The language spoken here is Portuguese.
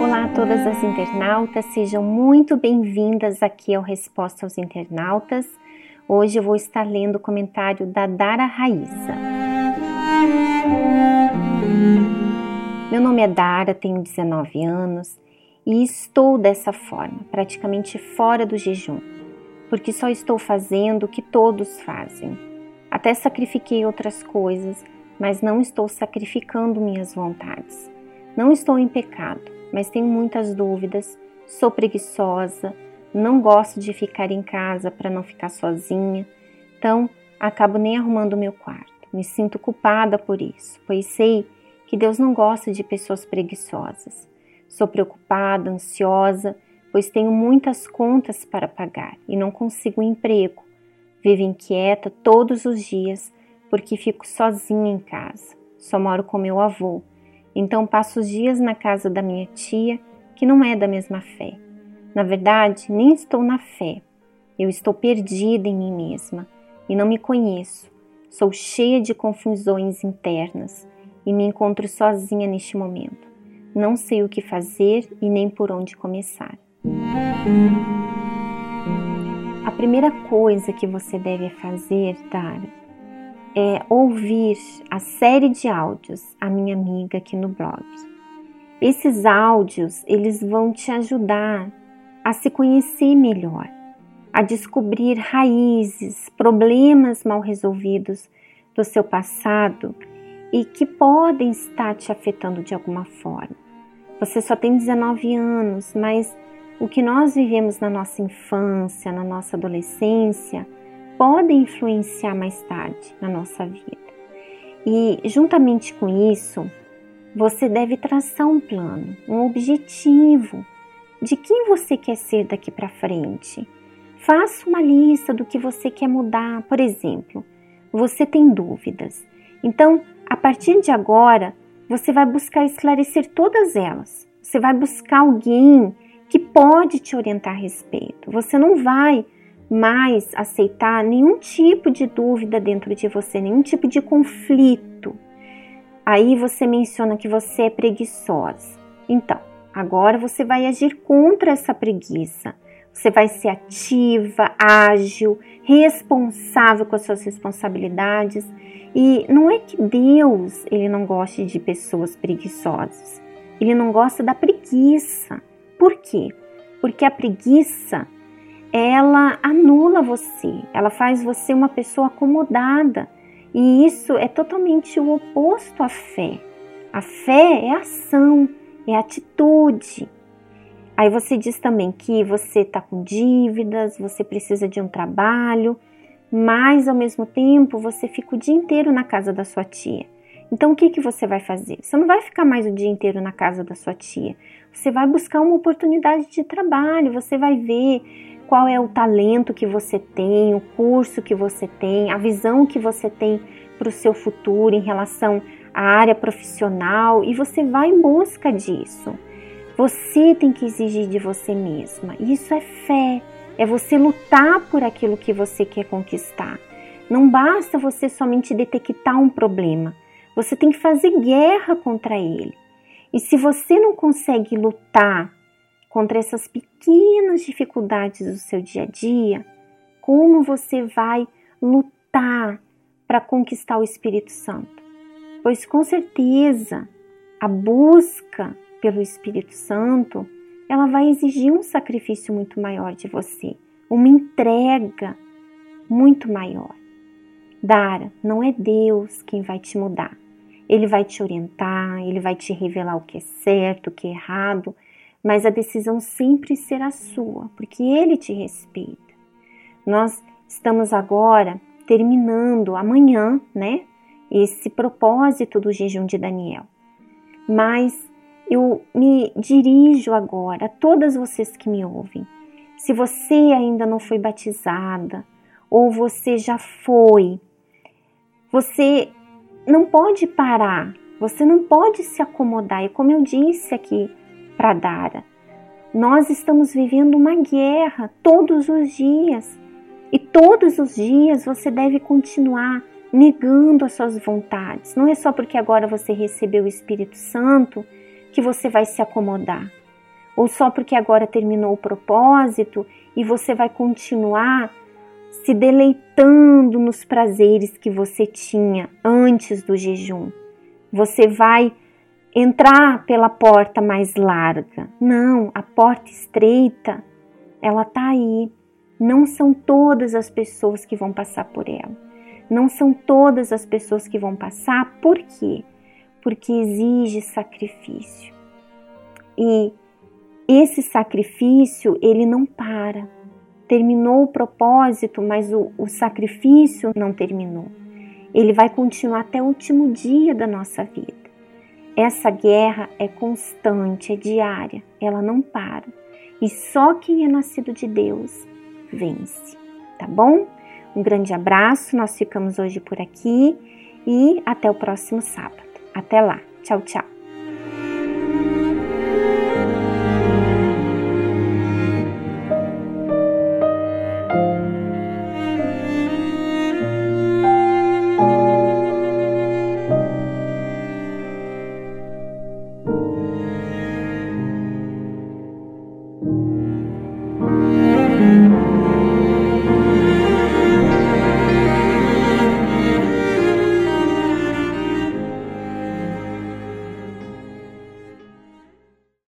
Olá a todas as internautas, sejam muito bem-vindas aqui ao Resposta aos Internautas. Hoje eu vou estar lendo o comentário da Dara Raíssa. Meu nome é Dara, tenho 19 anos e estou dessa forma, praticamente fora do jejum, porque só estou fazendo o que todos fazem. Até sacrifiquei outras coisas, mas não estou sacrificando minhas vontades. Não estou em pecado, mas tenho muitas dúvidas, sou preguiçosa, não gosto de ficar em casa para não ficar sozinha, então acabo nem arrumando meu quarto. Me sinto culpada por isso, pois sei que Deus não gosta de pessoas preguiçosas. Sou preocupada, ansiosa, pois tenho muitas contas para pagar e não consigo um emprego. Vivo inquieta todos os dias porque fico sozinha em casa. Só moro com meu avô, então passo os dias na casa da minha tia, que não é da mesma fé. Na verdade, nem estou na fé. Eu estou perdida em mim mesma e não me conheço. Sou cheia de confusões internas e me encontro sozinha neste momento. Não sei o que fazer e nem por onde começar. Primeira coisa que você deve fazer, Tara, é ouvir a série de áudios a minha amiga aqui no blog. Esses áudios, eles vão te ajudar a se conhecer melhor, a descobrir raízes, problemas mal resolvidos do seu passado e que podem estar te afetando de alguma forma. Você só tem 19 anos, mas o que nós vivemos na nossa infância, na nossa adolescência, pode influenciar mais tarde na nossa vida. E juntamente com isso, você deve traçar um plano, um objetivo de quem você quer ser daqui para frente. Faça uma lista do que você quer mudar. Por exemplo, você tem dúvidas. Então, a partir de agora, você vai buscar esclarecer todas elas. Você vai buscar alguém que pode te orientar a respeito. Você não vai mais aceitar nenhum tipo de dúvida dentro de você, nenhum tipo de conflito. Aí você menciona que você é preguiçosa. Então, agora você vai agir contra essa preguiça. Você vai ser ativa, ágil, responsável com as suas responsabilidades e não é que Deus ele não goste de pessoas preguiçosas. Ele não gosta da preguiça. Por quê? Porque a preguiça ela anula você, ela faz você uma pessoa acomodada. E isso é totalmente o oposto à fé. A fé é ação, é atitude. Aí você diz também que você está com dívidas, você precisa de um trabalho, mas ao mesmo tempo você fica o dia inteiro na casa da sua tia. Então o que, que você vai fazer? Você não vai ficar mais o dia inteiro na casa da sua tia. Você vai buscar uma oportunidade de trabalho, você vai ver qual é o talento que você tem, o curso que você tem, a visão que você tem para o seu futuro em relação à área profissional e você vai em busca disso. Você tem que exigir de você mesma. Isso é fé, é você lutar por aquilo que você quer conquistar. Não basta você somente detectar um problema, você tem que fazer guerra contra ele. E se você não consegue lutar contra essas pequenas dificuldades do seu dia a dia, como você vai lutar para conquistar o Espírito Santo? Pois com certeza a busca pelo Espírito Santo ela vai exigir um sacrifício muito maior de você, uma entrega muito maior. Dara, não é Deus quem vai te mudar. Ele vai te orientar, ele vai te revelar o que é certo, o que é errado, mas a decisão sempre será sua, porque ele te respeita. Nós estamos agora terminando amanhã, né, esse propósito do jejum de Daniel. Mas eu me dirijo agora a todas vocês que me ouvem. Se você ainda não foi batizada ou você já foi, você não pode parar, você não pode se acomodar. E como eu disse aqui para Dara, nós estamos vivendo uma guerra todos os dias. E todos os dias você deve continuar negando as suas vontades. Não é só porque agora você recebeu o Espírito Santo que você vai se acomodar, ou só porque agora terminou o propósito e você vai continuar se deleitando nos prazeres que você tinha antes do jejum. Você vai entrar pela porta mais larga. Não, a porta estreita, ela tá aí. Não são todas as pessoas que vão passar por ela. Não são todas as pessoas que vão passar. Por quê? Porque exige sacrifício. E esse sacrifício, ele não para. Terminou o propósito, mas o, o sacrifício não terminou. Ele vai continuar até o último dia da nossa vida. Essa guerra é constante, é diária, ela não para. E só quem é nascido de Deus vence, tá bom? Um grande abraço, nós ficamos hoje por aqui e até o próximo sábado. Até lá, tchau, tchau.